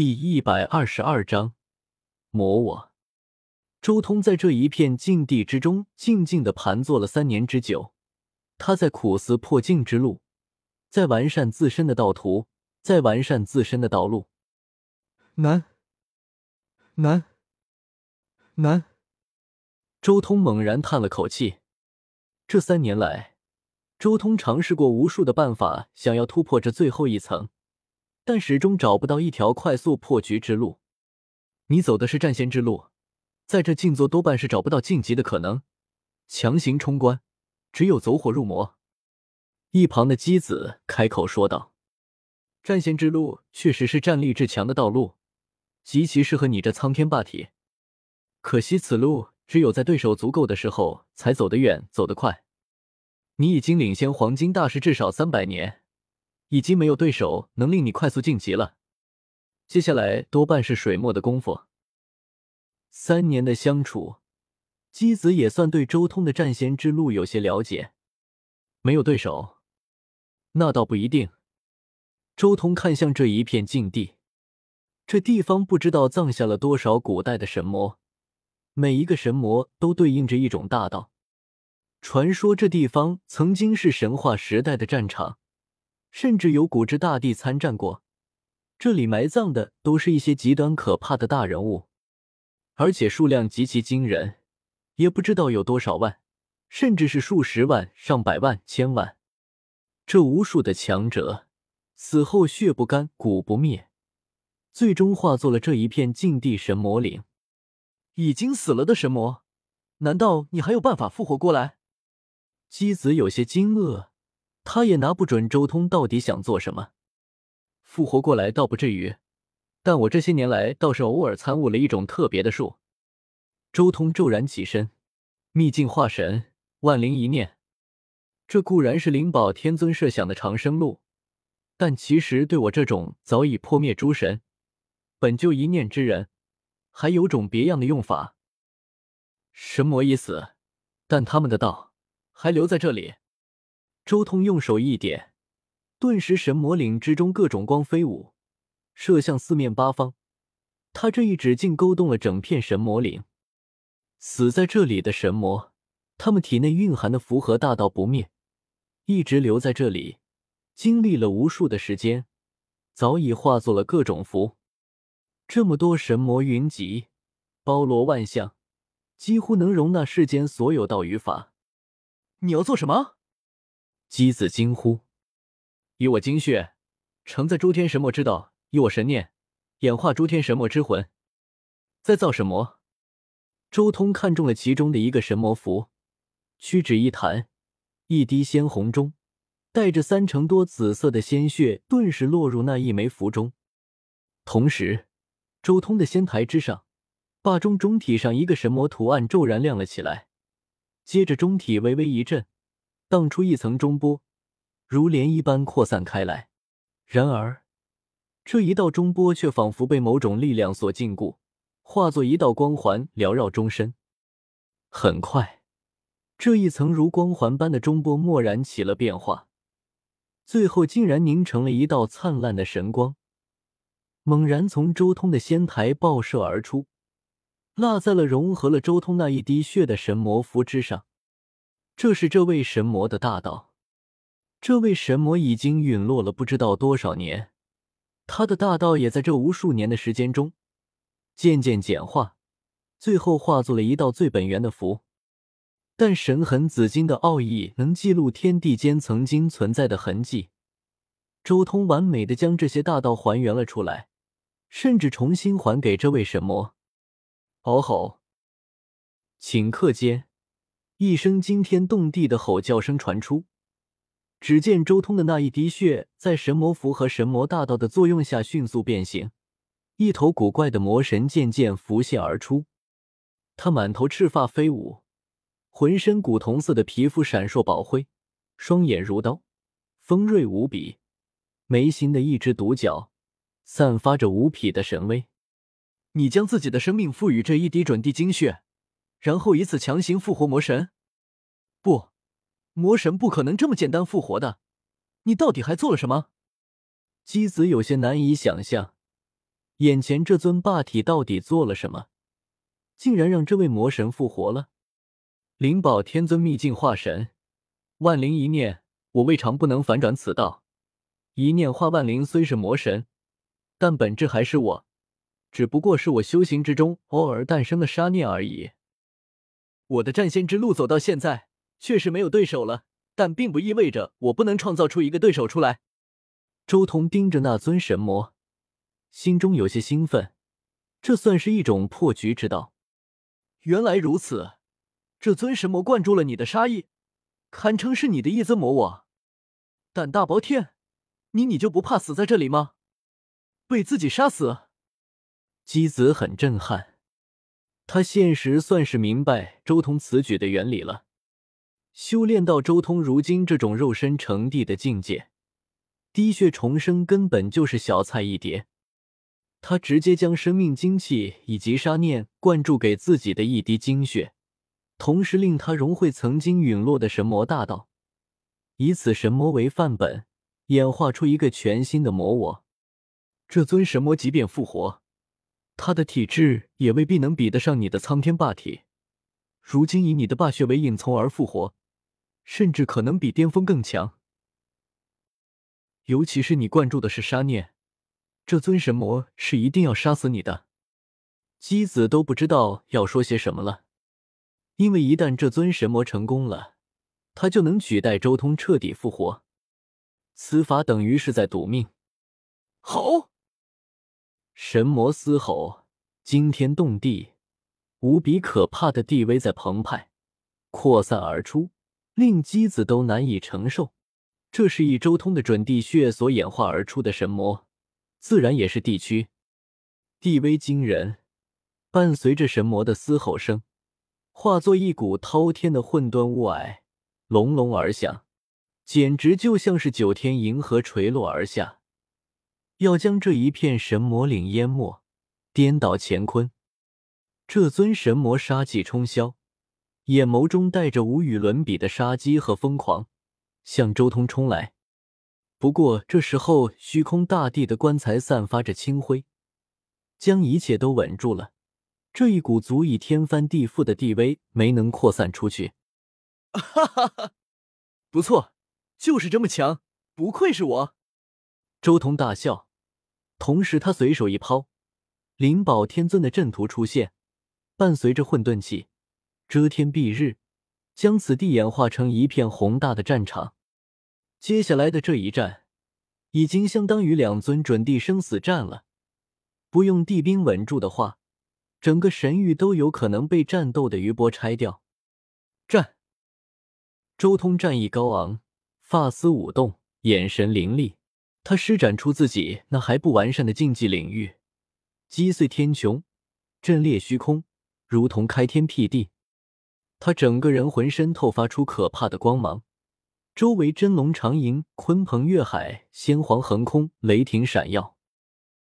第一百二十二章，魔我。周通在这一片禁地之中静静的盘坐了三年之久，他在苦思破境之路，在完善自身的道途，在完善自身的道路。难，难，难。周通猛然叹了口气。这三年来，周通尝试过无数的办法，想要突破这最后一层。但始终找不到一条快速破局之路。你走的是战仙之路，在这静坐多半是找不到晋级的可能。强行冲关，只有走火入魔。一旁的姬子开口说道：“战仙之路确实是战力至强的道路，极其适合你这苍天霸体。可惜此路只有在对手足够的时候才走得远，走得快。你已经领先黄金大师至少三百年。”已经没有对手能令你快速晋级了，接下来多半是水墨的功夫。三年的相处，姬子也算对周通的战仙之路有些了解。没有对手，那倒不一定。周通看向这一片禁地，这地方不知道葬下了多少古代的神魔，每一个神魔都对应着一种大道。传说这地方曾经是神话时代的战场。甚至有古之大帝参战过，这里埋葬的都是一些极端可怕的大人物，而且数量极其惊人，也不知道有多少万，甚至是数十万、上百万、千万。这无数的强者死后血不干、骨不灭，最终化作了这一片禁地神魔岭。已经死了的神魔，难道你还有办法复活过来？姬子有些惊愕。他也拿不准周通到底想做什么，复活过来倒不至于，但我这些年来倒是偶尔参悟了一种特别的术。周通骤然起身，秘境化神，万灵一念，这固然是灵宝天尊设想的长生路，但其实对我这种早已破灭诸神、本就一念之人，还有种别样的用法。神魔已死，但他们的道还留在这里。周通用手一点，顿时神魔岭之中各种光飞舞，射向四面八方。他这一指竟勾动了整片神魔岭。死在这里的神魔，他们体内蕴含的符合大道不灭，一直留在这里，经历了无数的时间，早已化作了各种符。这么多神魔云集，包罗万象，几乎能容纳世间所有道与法。你要做什么？姬子惊呼：“以我精血承载诸天神魔之道，以我神念演化诸天神魔之魂，再造神魔。”周通看中了其中的一个神魔符，屈指一弹，一滴鲜红中带着三成多紫色的鲜血，顿时落入那一枚符中。同时，周通的仙台之上，霸中中体上一个神魔图案骤然亮了起来，接着中体微微一震。荡出一层中波，如涟漪般扩散开来。然而，这一道中波却仿佛被某种力量所禁锢，化作一道光环缭绕终身。很快，这一层如光环般的中波蓦然起了变化，最后竟然凝成了一道灿烂的神光，猛然从周通的仙台爆射而出，落在了融合了周通那一滴血的神魔符之上。这是这位神魔的大道，这位神魔已经陨落了不知道多少年，他的大道也在这无数年的时间中渐渐简化，最后化作了一道最本源的符。但神痕紫金的奥义能记录天地间曾经存在的痕迹，周通完美的将这些大道还原了出来，甚至重新还给这位神魔。嗷吼！顷刻间。一声惊天动地的吼叫声传出，只见周通的那一滴血在神魔符和神魔大道的作用下迅速变形，一头古怪的魔神渐渐浮现而出。他满头赤发飞舞，浑身古铜色的皮肤闪烁宝辉，双眼如刀，锋锐无比，眉心的一只独角。散发着无匹的神威。你将自己的生命赋予这一滴准地精血。然后以此强行复活魔神？不，魔神不可能这么简单复活的。你到底还做了什么？姬子有些难以想象，眼前这尊霸体到底做了什么，竟然让这位魔神复活了？灵宝天尊秘境化神，万灵一念，我未尝不能反转此道。一念化万灵，虽是魔神，但本质还是我，只不过是我修行之中偶尔诞生的杀念而已。我的战仙之路走到现在，确实没有对手了，但并不意味着我不能创造出一个对手出来。周通盯着那尊神魔，心中有些兴奋，这算是一种破局之道。原来如此，这尊神魔灌注了你的杀意，堪称是你的一尊魔我。胆大包天！你你就不怕死在这里吗？被自己杀死？姬子很震撼，他现实算是明白周通此举的原理了。修炼到周通如今这种肉身成帝的境界，滴血重生根本就是小菜一碟。他直接将生命精气以及杀念灌注给自己的一滴精血，同时令他融汇曾经陨落的神魔大道，以此神魔为范本。演化出一个全新的魔我，这尊神魔即便复活，他的体质也未必能比得上你的苍天霸体。如今以你的霸血为引，从而复活，甚至可能比巅峰更强。尤其是你灌注的是杀念，这尊神魔是一定要杀死你的。姬子都不知道要说些什么了，因为一旦这尊神魔成功了，他就能取代周通彻底复活。此法等于是在赌命。好！神魔嘶吼，惊天动地，无比可怕的地威在澎湃、扩散而出，令姬子都难以承受。这是一周通的准地血所演化而出的神魔，自然也是地躯。地威惊人，伴随着神魔的嘶吼声，化作一股滔天的混沌雾霭，隆隆而响。简直就像是九天银河垂落而下，要将这一片神魔岭淹没、颠倒乾坤。这尊神魔杀气冲霄，眼眸中带着无与伦比的杀机和疯狂，向周通冲来。不过这时候，虚空大地的棺材散发着清辉，将一切都稳住了。这一股足以天翻地覆的地威没能扩散出去。哈哈哈，不错。就是这么强，不愧是我！周通大笑，同时他随手一抛，灵宝天尊的阵图出现，伴随着混沌气，遮天蔽日，将此地演化成一片宏大的战场。接下来的这一战，已经相当于两尊准地生死战了。不用地兵稳住的话，整个神域都有可能被战斗的余波拆掉。战！周通战意高昂。发丝舞动，眼神凌厉，他施展出自己那还不完善的禁忌领域，击碎天穹，震裂虚空，如同开天辟地。他整个人浑身透发出可怕的光芒，周围真龙长吟，鲲鹏跃海，仙皇横空，雷霆闪耀。